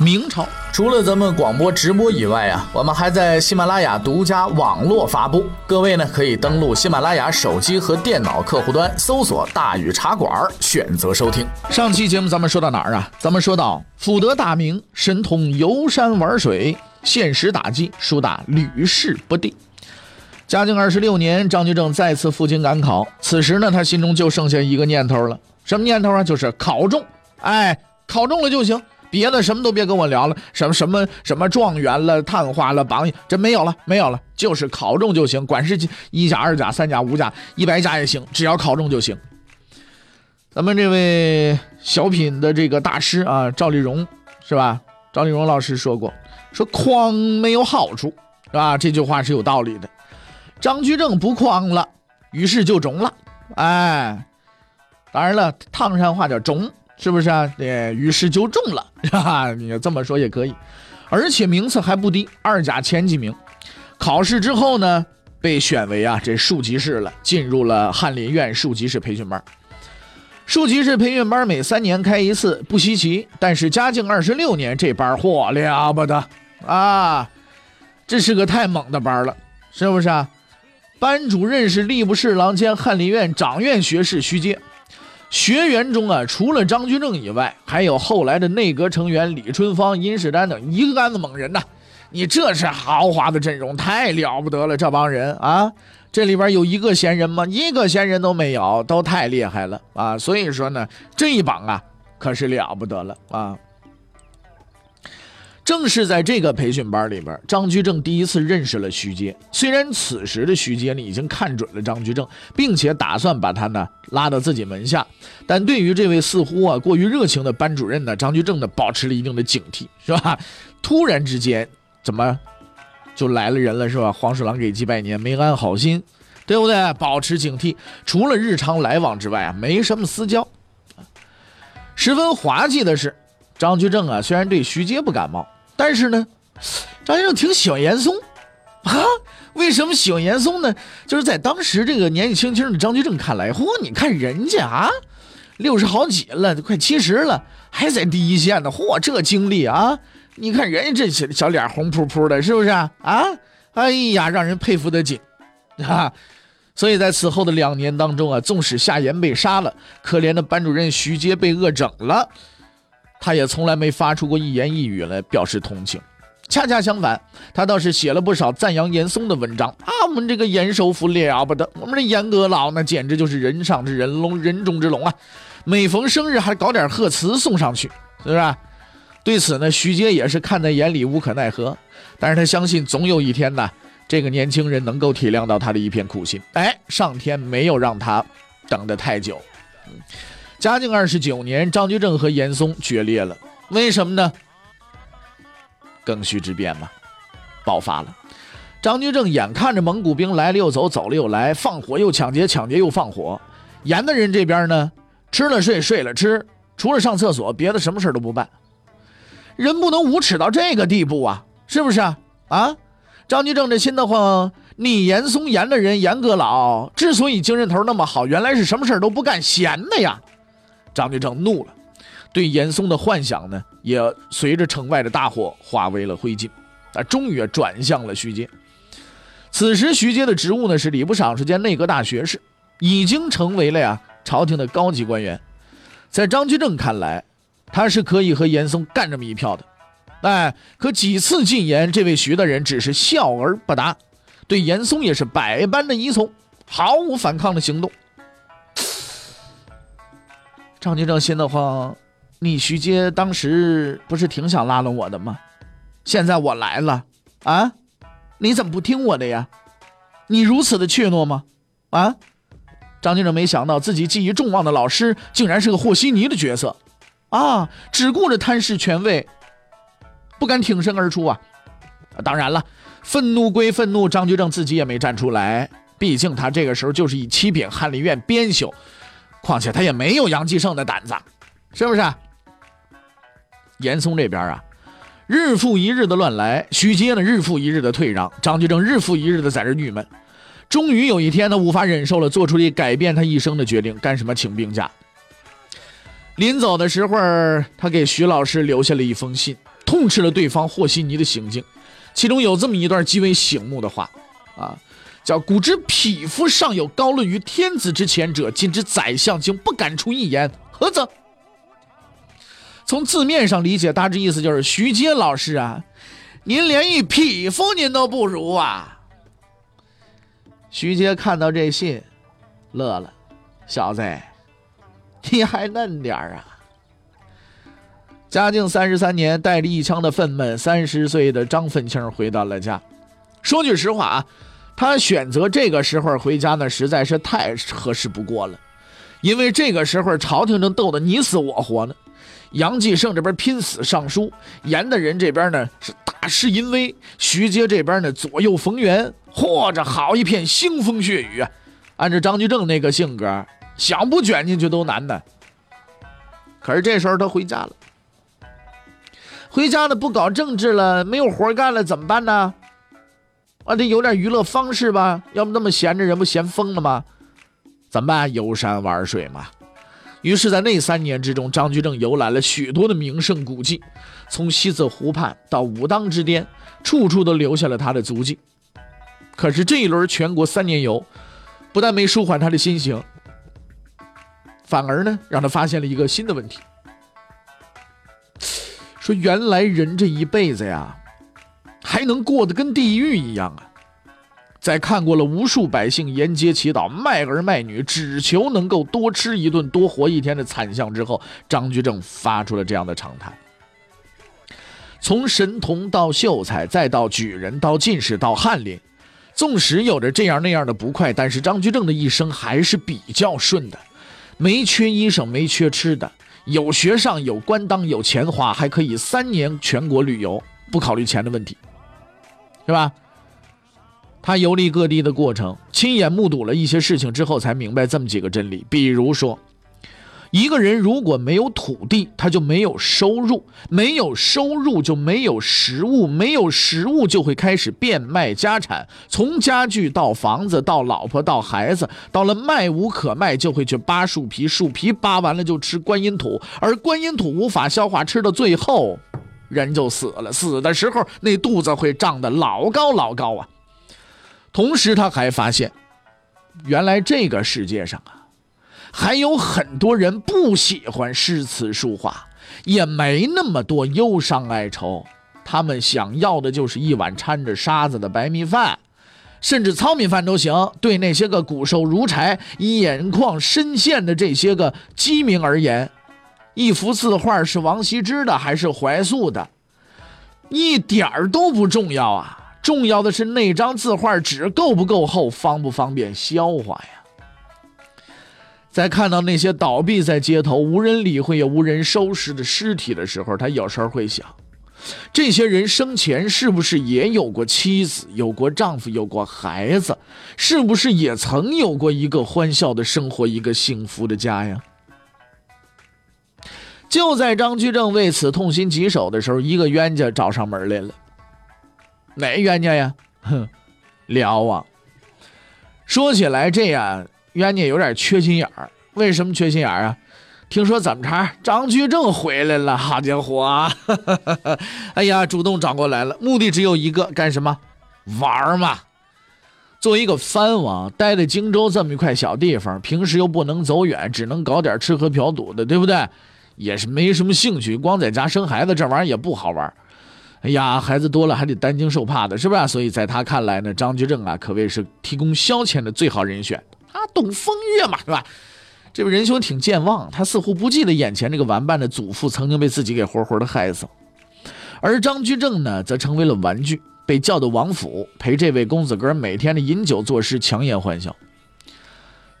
明朝除了咱们广播直播以外啊，我们还在喜马拉雅独家网络发布。各位呢，可以登录喜马拉雅手机和电脑客户端，搜索“大禹茶馆”，选择收听。上期节目咱们说到哪儿啊？咱们说到辅德大明神通游山玩水，现实打击输打屡试不第。嘉靖二十六年，张居正再次赴京赶考。此时呢，他心中就剩下一个念头了，什么念头啊？就是考中。哎，考中了就行，别的什么都别跟我聊了，什么什么什么状元了、探花了、榜，这没有了，没有了，就是考中就行，管是一甲、二甲、三甲、五甲、一百甲也行，只要考中就行。咱们这位小品的这个大师啊，赵丽蓉是吧？赵丽蓉老师说过，说框没有好处，是吧？这句话是有道理的。张居正不慌了，于是就中了。哎，当然了，唐山话叫中，是不是啊？对，于是就中了，哈哈，你这么说也可以。而且名次还不低，二甲前几名。考试之后呢，被选为啊这庶吉士了，进入了翰林院庶吉士培训班。庶吉士培训班每三年开一次，不稀奇。但是嘉靖二十六年这班嚯了不得啊！这是个太猛的班了，是不是啊？班主任是吏部侍郎兼翰林院掌院学士徐阶，学员中啊，除了张居正以外，还有后来的内阁成员李春芳、殷世丹等一个杆子猛人呐。你这是豪华的阵容，太了不得了！这帮人啊，这里边有一个闲人吗？一个闲人都没有，都太厉害了啊！所以说呢，这一榜啊，可是了不得了啊！正是在这个培训班里边，张居正第一次认识了徐阶。虽然此时的徐阶呢已经看准了张居正，并且打算把他呢拉到自己门下，但对于这位似乎啊过于热情的班主任呢，张居正呢保持了一定的警惕，是吧？突然之间怎么就来了人了，是吧？黄鼠狼给鸡拜年，没安好心，对不对？保持警惕，除了日常来往之外啊，没什么私交。十分滑稽的是，张居正啊虽然对徐阶不感冒。但是呢，张先生挺喜欢严嵩，啊？为什么喜欢严嵩呢？就是在当时这个年纪轻轻的张居正看来，嚯，你看人家啊，六十好几了，快七十了，还在第一线呢，嚯，这经历啊！你看人家这小小脸红扑扑的，是不是啊？啊，哎呀，让人佩服的紧啊！所以在此后的两年当中啊，纵使夏言被杀了，可怜的班主任徐阶被恶整了。他也从来没发出过一言一语来表示同情，恰恰相反，他倒是写了不少赞扬严嵩的文章啊。我们这个严首府了不得，我们这严阁老那简直就是人上之人龙，人中之龙啊！每逢生日还搞点贺词送上去，是不是？对此呢，徐阶也是看在眼里，无可奈何。但是他相信总有一天呢，这个年轻人能够体谅到他的一片苦心。哎，上天没有让他等得太久。嘉靖二十九年，张居正和严嵩决裂了。为什么呢？庚戌之变嘛，爆发了。张居正眼看着蒙古兵来了又走，走了又来，放火又抢劫，抢劫又放火。严的人这边呢，吃了睡，睡了吃，除了上厕所，别的什么事都不办。人不能无耻到这个地步啊，是不是啊？啊，张居正这心的慌。你严嵩严的人，严阁老之所以精神头那么好，原来是什么事都不干，闲的呀。张居正怒了，对严嵩的幻想呢，也随着城外的大火化为了灰烬。啊，终于转向了徐阶。此时徐阶的职务呢是礼部尚书兼内阁大学士，已经成为了呀朝廷的高级官员。在张居正看来，他是可以和严嵩干这么一票的。哎，可几次进言，这位徐大人只是笑而不答，对严嵩也是百般的依从，毫无反抗的行动。张居正心的慌，你徐阶当时不是挺想拉拢我的吗？现在我来了，啊，你怎么不听我的呀？你如此的怯懦吗？啊！张居正没想到自己寄予众望的老师，竟然是个和稀泥的角色，啊，只顾着贪视权位，不敢挺身而出啊。当然了，愤怒归愤怒，张居正自己也没站出来，毕竟他这个时候就是以七品翰林院编修，况且他也没有杨继盛的胆子，是不是？严嵩这边啊，日复一日的乱来，徐阶呢日复一日的退让，张居正日复一日的在这郁闷。终于有一天，他无法忍受了，做出了改变他一生的决定，干什么？请病假。临走的时候，他给徐老师留下了一封信，痛斥了对方和稀泥的行径。其中有这么一段极为醒目的话，啊，叫“古之匹夫尚有高论于天子之前者，今之宰相竟不敢出一言，何则？”从字面上理解，大致意思就是徐阶老师啊，您连一匹夫您都不如啊。徐阶看到这信，乐了，小子，你还嫩点啊。嘉靖三十三年，带着一腔的愤懑，三十岁的张凤青回到了家。说句实话啊，他选择这个时候回家呢，实在是太合适不过了，因为这个时候朝廷正斗得你死我活呢。杨继盛这边拼死上书，严的人这边呢是大势淫威，徐阶这边呢左右逢源，嚯，这好一片腥风血雨啊！按照张居正那个性格，想不卷进去都难的。可是这时候他回家了，回家了不搞政治了，没有活干了，怎么办呢？啊，得有点娱乐方式吧？要不那么闲着，人不闲疯了吗？怎么办？游山玩水嘛。于是，在那三年之中，张居正游览了许多的名胜古迹，从西子湖畔到武当之巅，处处都留下了他的足迹。可是这一轮全国三年游，不但没舒缓他的心情，反而呢，让他发现了一个新的问题：说原来人这一辈子呀，还能过得跟地狱一样啊！在看过了无数百姓沿街祈祷、卖儿卖女，只求能够多吃一顿、多活一天的惨象之后，张居正发出了这样的长叹：从神童到秀才，再到举人，到进士，到翰林，纵使有着这样那样的不快，但是张居正的一生还是比较顺的，没缺衣裳，没缺吃的，有学上，有官当，有钱花，还可以三年全国旅游，不考虑钱的问题，是吧？他游历各地的过程，亲眼目睹了一些事情之后，才明白这么几个真理。比如说，一个人如果没有土地，他就没有收入；没有收入，就没有食物；没有食物，就会开始变卖家产，从家具到房子，到老婆，到孩子。到了卖无可卖，就会去扒树皮，树皮扒完了就吃观音土，而观音土无法消化，吃到最后，人就死了。死的时候，那肚子会胀得老高老高啊！同时，他还发现，原来这个世界上啊，还有很多人不喜欢诗词书画，也没那么多忧伤哀愁，他们想要的就是一碗掺着沙子的白米饭，甚至糙米饭都行。对那些个骨瘦如柴、眼眶深陷的这些个饥民而言，一幅字画是王羲之的还是怀素的，一点儿都不重要啊。重要的是那张字画纸够不够厚，方不方便消化呀？在看到那些倒闭在街头、无人理会也无人收拾的尸体的时候，他有时候会想：这些人生前是不是也有过妻子、有过丈夫、有过孩子？是不是也曾有过一个欢笑的生活、一个幸福的家呀？就在张居正为此痛心疾首的时候，一个冤家找上门来了。哪冤家呀？哼，辽王。说起来，这样冤家有点缺心眼儿。为什么缺心眼儿啊？听说怎么着，张居正回来了，好家伙！哎呀，主动找过来了，目的只有一个，干什么？玩嘛。作为一个藩王，待在荆州这么一块小地方，平时又不能走远，只能搞点吃喝嫖赌的，对不对？也是没什么兴趣，光在家生孩子，这玩意儿也不好玩。哎呀，孩子多了还得担惊受怕的，是不是？所以在他看来呢，张居正啊，可谓是提供消遣的最好人选。他懂风月嘛，是吧？这位仁兄挺健忘，他似乎不记得眼前这个玩伴的祖父曾经被自己给活活的害死。而张居正呢，则成为了玩具，被叫到王府陪这位公子哥每天的饮酒作诗、强颜欢笑。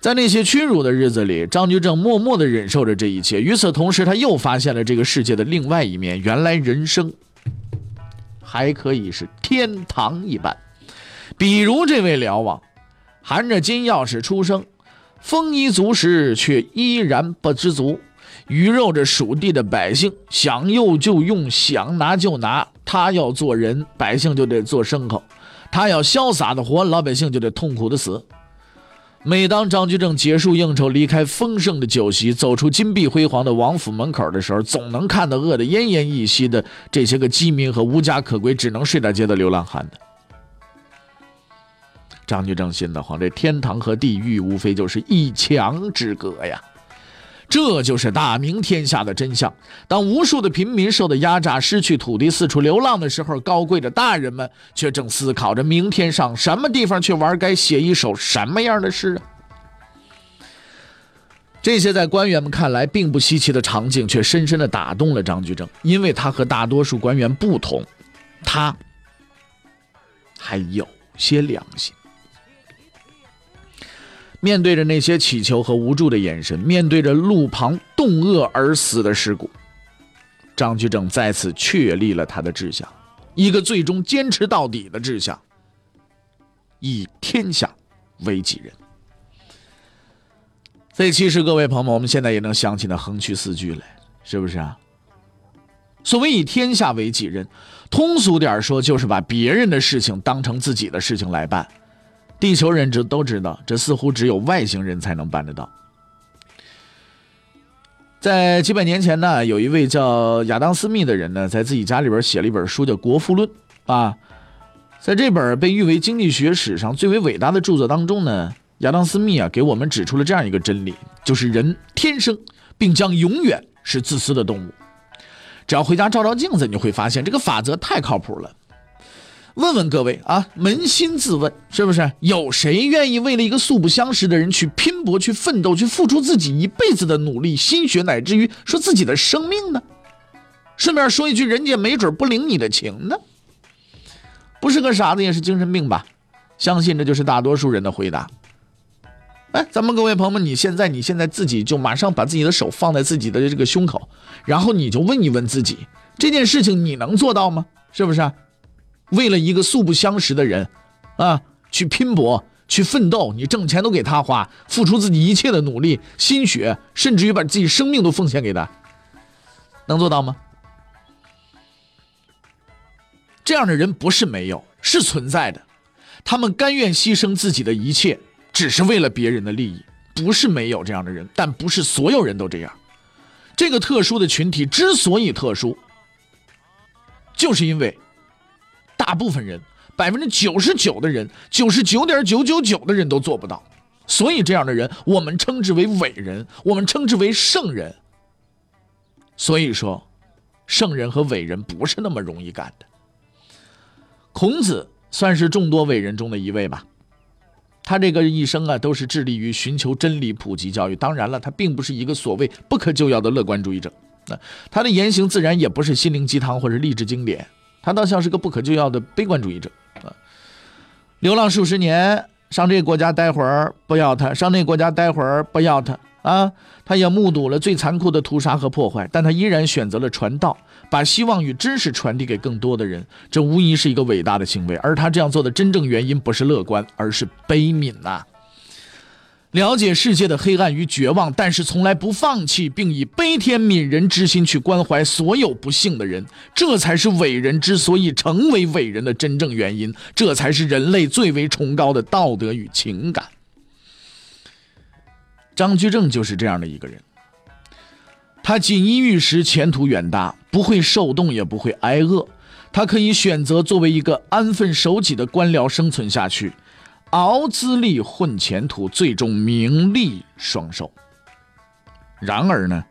在那些屈辱的日子里，张居正默默地忍受着这一切。与此同时，他又发现了这个世界的另外一面。原来人生。还可以是天堂一般。比如这位辽王，含着金钥匙出生，丰衣足食，却依然不知足。鱼肉着属地的百姓，想用就用，想拿就拿。他要做人，百姓就得做牲口；他要潇洒的活，老百姓就得痛苦的死。每当张居正结束应酬，离开丰盛的酒席，走出金碧辉煌的王府门口的时候，总能看到饿得奄奄一息的这些个饥民和无家可归、只能睡大街的流浪汉的。张居正心的慌，这天堂和地狱无非就是一墙之隔呀。这就是大明天下的真相。当无数的平民受到压榨、失去土地、四处流浪的时候，高贵的大人们却正思考着明天上什么地方去玩，该写一首什么样的诗啊！这些在官员们看来并不稀奇的场景，却深深的打动了张居正，因为他和大多数官员不同，他还有些良心。面对着那些乞求和无助的眼神，面对着路旁冻饿而死的尸骨，张居正再次确立了他的志向，一个最终坚持到底的志向：以天下为己任。所以，其实各位朋友们，我们现在也能想起那横渠四句来，是不是啊？所谓以天下为己任，通俗点说，就是把别人的事情当成自己的事情来办。地球人知都知道，这似乎只有外星人才能办得到。在几百年前呢，有一位叫亚当·斯密的人呢，在自己家里边写了一本书，叫《国富论》啊。在这本被誉为经济学史上最为伟大的著作当中呢，亚当·斯密啊，给我们指出了这样一个真理：就是人天生并将永远是自私的动物。只要回家照照镜子，你会发现这个法则太靠谱了。问问各位啊，扪心自问，是不是有谁愿意为了一个素不相识的人去拼搏、去奋斗、去付出自己一辈子的努力、心血，乃至于说自己的生命呢？顺便说一句，人家没准不领你的情呢。不是个傻子，也是精神病吧？相信这就是大多数人的回答。哎，咱们各位朋友们，你现在你现在自己就马上把自己的手放在自己的这个胸口，然后你就问一问自己，这件事情你能做到吗？是不是？为了一个素不相识的人，啊，去拼搏，去奋斗，你挣钱都给他花，付出自己一切的努力、心血，甚至于把自己生命都奉献给他，能做到吗？这样的人不是没有，是存在的。他们甘愿牺牲自己的一切，只是为了别人的利益，不是没有这样的人，但不是所有人都这样。这个特殊的群体之所以特殊，就是因为。大部分人，百分之九十九的人，九十九点九九九的人都做不到，所以这样的人，我们称之为伟人，我们称之为圣人。所以说，圣人和伟人不是那么容易干的。孔子算是众多伟人中的一位吧，他这个一生啊，都是致力于寻求真理、普及教育。当然了，他并不是一个所谓不可救药的乐观主义者，那他的言行自然也不是心灵鸡汤或者励志经典。他倒像是个不可救药的悲观主义者啊！流浪数十年，上这个国家待会儿不要他，上那个国家待会儿不要他啊！他也目睹了最残酷的屠杀和破坏，但他依然选择了传道，把希望与知识传递给更多的人。这无疑是一个伟大的行为。而他这样做的真正原因不是乐观，而是悲悯呐。了解世界的黑暗与绝望，但是从来不放弃，并以悲天悯人之心去关怀所有不幸的人，这才是伟人之所以成为伟人的真正原因，这才是人类最为崇高的道德与情感。张居正就是这样的一个人，他锦衣玉食，前途远大，不会受冻，也不会挨饿，他可以选择作为一个安分守己的官僚生存下去。熬资历混前途，最终名利双收。然而呢，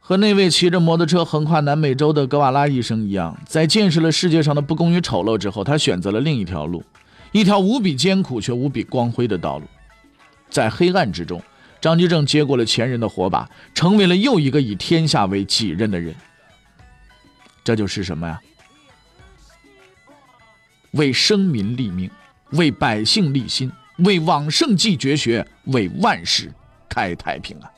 和那位骑着摩托车横跨南美洲的格瓦拉医生一样，在见识了世界上的不公与丑陋之后，他选择了另一条路，一条无比艰苦却无比光辉的道路。在黑暗之中，张居正接过了前人的火把，成为了又一个以天下为己任的人。这就是什么呀？为生民立命，为百姓立心，为往圣继绝学，为万世开太平啊！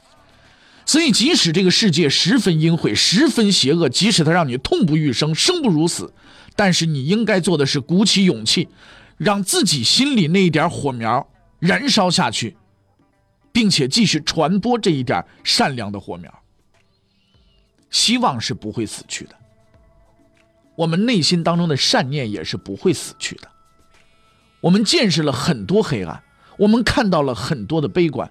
所以，即使这个世界十分阴晦、十分邪恶，即使它让你痛不欲生、生不如死，但是你应该做的是鼓起勇气，让自己心里那一点火苗燃烧下去，并且继续传播这一点善良的火苗。希望是不会死去的，我们内心当中的善念也是不会死去的。我们见识了很多黑暗，我们看到了很多的悲观，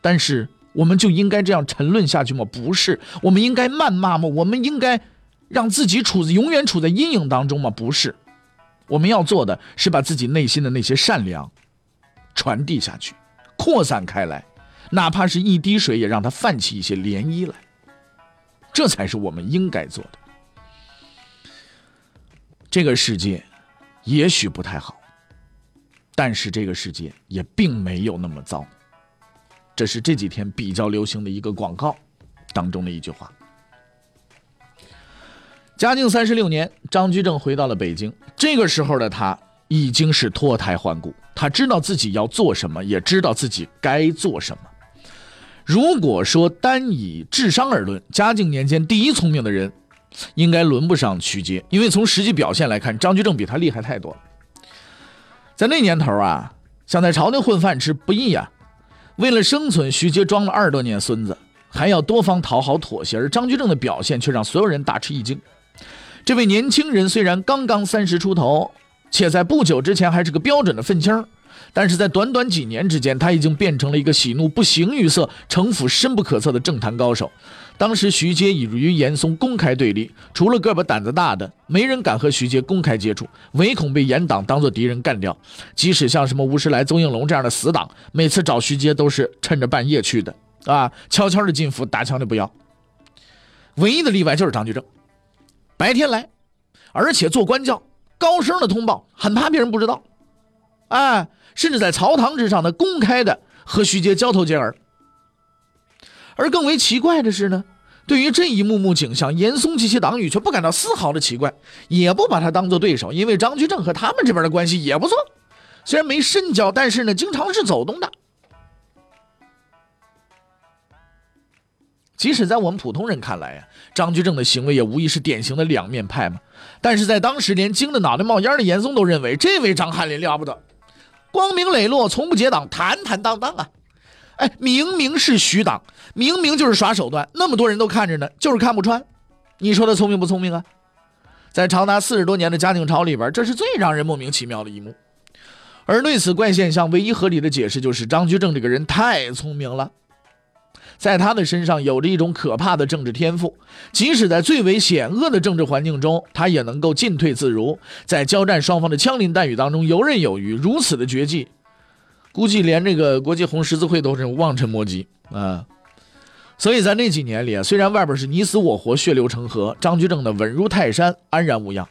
但是。我们就应该这样沉沦下去吗？不是，我们应该谩骂吗？我们应该让自己处在永远处在阴影当中吗？不是，我们要做的是把自己内心的那些善良传递下去，扩散开来，哪怕是一滴水，也让它泛起一些涟漪来。这才是我们应该做的。这个世界也许不太好，但是这个世界也并没有那么糟。这是这几天比较流行的一个广告当中的一句话。嘉靖三十六年，张居正回到了北京。这个时候的他已经是脱胎换骨，他知道自己要做什么，也知道自己该做什么。如果说单以智商而论，嘉靖年间第一聪明的人，应该轮不上徐阶，因为从实际表现来看，张居正比他厉害太多了。在那年头啊，想在朝廷混饭吃不易呀。为了生存，徐阶装了二十多年孙子，还要多方讨好妥协，而张居正的表现却让所有人大吃一惊。这位年轻人虽然刚刚三十出头，且在不久之前还是个标准的愤青儿，但是在短短几年之间，他已经变成了一个喜怒不形于色、城府深不可测的政坛高手。当时徐阶已与严嵩公开对立，除了个把胆子大的，没人敢和徐阶公开接触，唯恐被严党当作敌人干掉。即使像什么吴世来、邹应龙这样的死党，每次找徐阶都是趁着半夜去的，啊，悄悄的进府，打枪的不要。唯一的例外就是张居正，白天来，而且做官教，高声的通报，很怕别人不知道，哎，甚至在朝堂之上呢，公开的和徐阶交头接耳。而更为奇怪的是呢。对于这一幕幕景象，严嵩及其党羽却不感到丝毫的奇怪，也不把他当做对手，因为张居正和他们这边的关系也不错，虽然没深交，但是呢，经常是走动的。即使在我们普通人看来呀，张居正的行为也无疑是典型的两面派嘛。但是在当时，连惊得脑袋冒烟的严嵩都认为，这位张翰林了不得，光明磊落，从不结党，坦坦荡荡啊。哎，明明是徐党，明明就是耍手段，那么多人都看着呢，就是看不穿。你说他聪明不聪明啊？在长达四十多年的嘉靖朝里边，这是最让人莫名其妙的一幕。而对此怪现象，唯一合理的解释就是张居正这个人太聪明了，在他的身上有着一种可怕的政治天赋，即使在最为险恶的政治环境中，他也能够进退自如，在交战双方的枪林弹雨当中游刃有余。如此的绝技。估计连这个国际红十字会都是望尘莫及啊！所以在那几年里，虽然外边是你死我活、血流成河，张居正呢稳如泰山、安然无恙，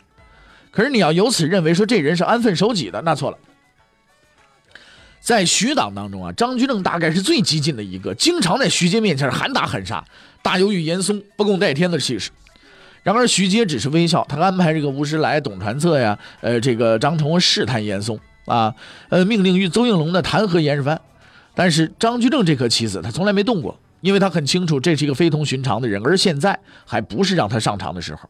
可是你要由此认为说这人是安分守己的，那错了。在徐党当中啊，张居正大概是最激进的一个，经常在徐阶面前喊打喊杀，大有与严嵩不共戴天的气势。然而徐阶只是微笑，他安排这个吴石来、董传策呀，呃，这个张崇试探严嵩。啊，呃，命令与邹应龙呢弹劾严世蕃，但是张居正这颗棋子他从来没动过，因为他很清楚这是一个非同寻常的人，而现在还不是让他上场的时候。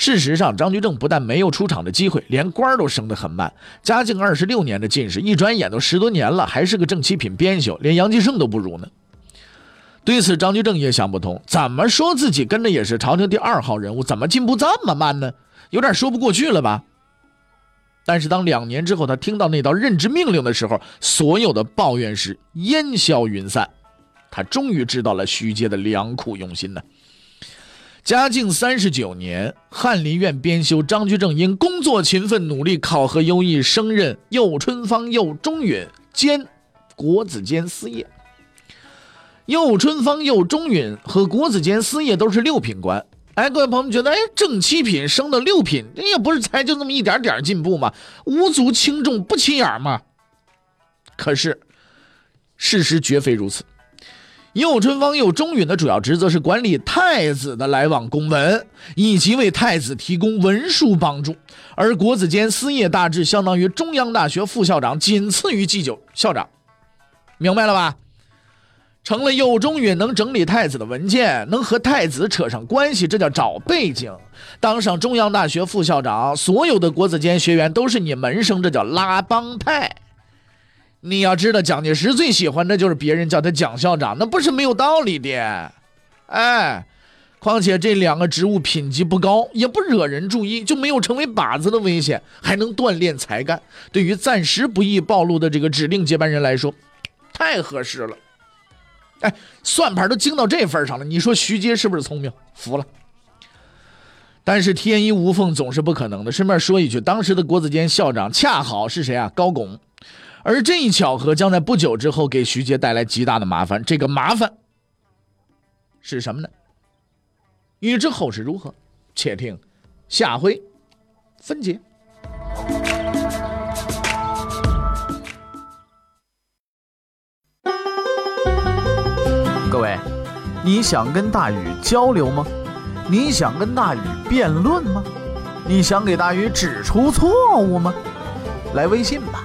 事实上，张居正不但没有出场的机会，连官都升得很慢。嘉靖二十六年的进士，一转眼都十多年了，还是个正七品编修，连杨继盛都不如呢。对此，张居正也想不通，怎么说自己跟着也是朝廷第二号人物，怎么进步这么慢呢？有点说不过去了吧？但是当两年之后，他听到那道任职命令的时候，所有的抱怨是烟消云散。他终于知道了徐阶的良苦用心呢。嘉靖三十九年，翰林院编修张居正因工作勤奋、努力、考核优异，升任右春芳、右中允兼国子监司业。右春芳、右中允和国子监司业都是六品官。哎，各位朋友觉得，哎，正七品升到六品，也不是才就那么一点点进步嘛，无足轻重，不起眼嘛。可是，事实绝非如此。右春芳、右中允的主要职责是管理太子的来往公文，以及为太子提供文书帮助；而国子监司业大致相当于中央大学副校长，仅次于祭酒校长。明白了吧？成了右中允，能整理太子的文件，能和太子扯上关系，这叫找背景。当上中央大学副校长，所有的国子监学员都是你门生，这叫拉帮派。你要知道，蒋介石最喜欢的就是别人叫他蒋校长，那不是没有道理的。哎，况且这两个职务品级不高，也不惹人注意，就没有成为靶子的危险，还能锻炼才干。对于暂时不易暴露的这个指定接班人来说，太合适了。哎，算盘都精到这份上了，你说徐阶是不是聪明？服了。但是天衣无缝总是不可能的。顺便说一句，当时的国子监校长恰好是谁啊？高拱。而这一巧合将在不久之后给徐杰带来极大的麻烦。这个麻烦是什么呢？欲知后事如何，且听下回分解。各位，你想跟大禹交流吗？你想跟大禹辩论吗？你想给大禹指出错误吗？来微信吧。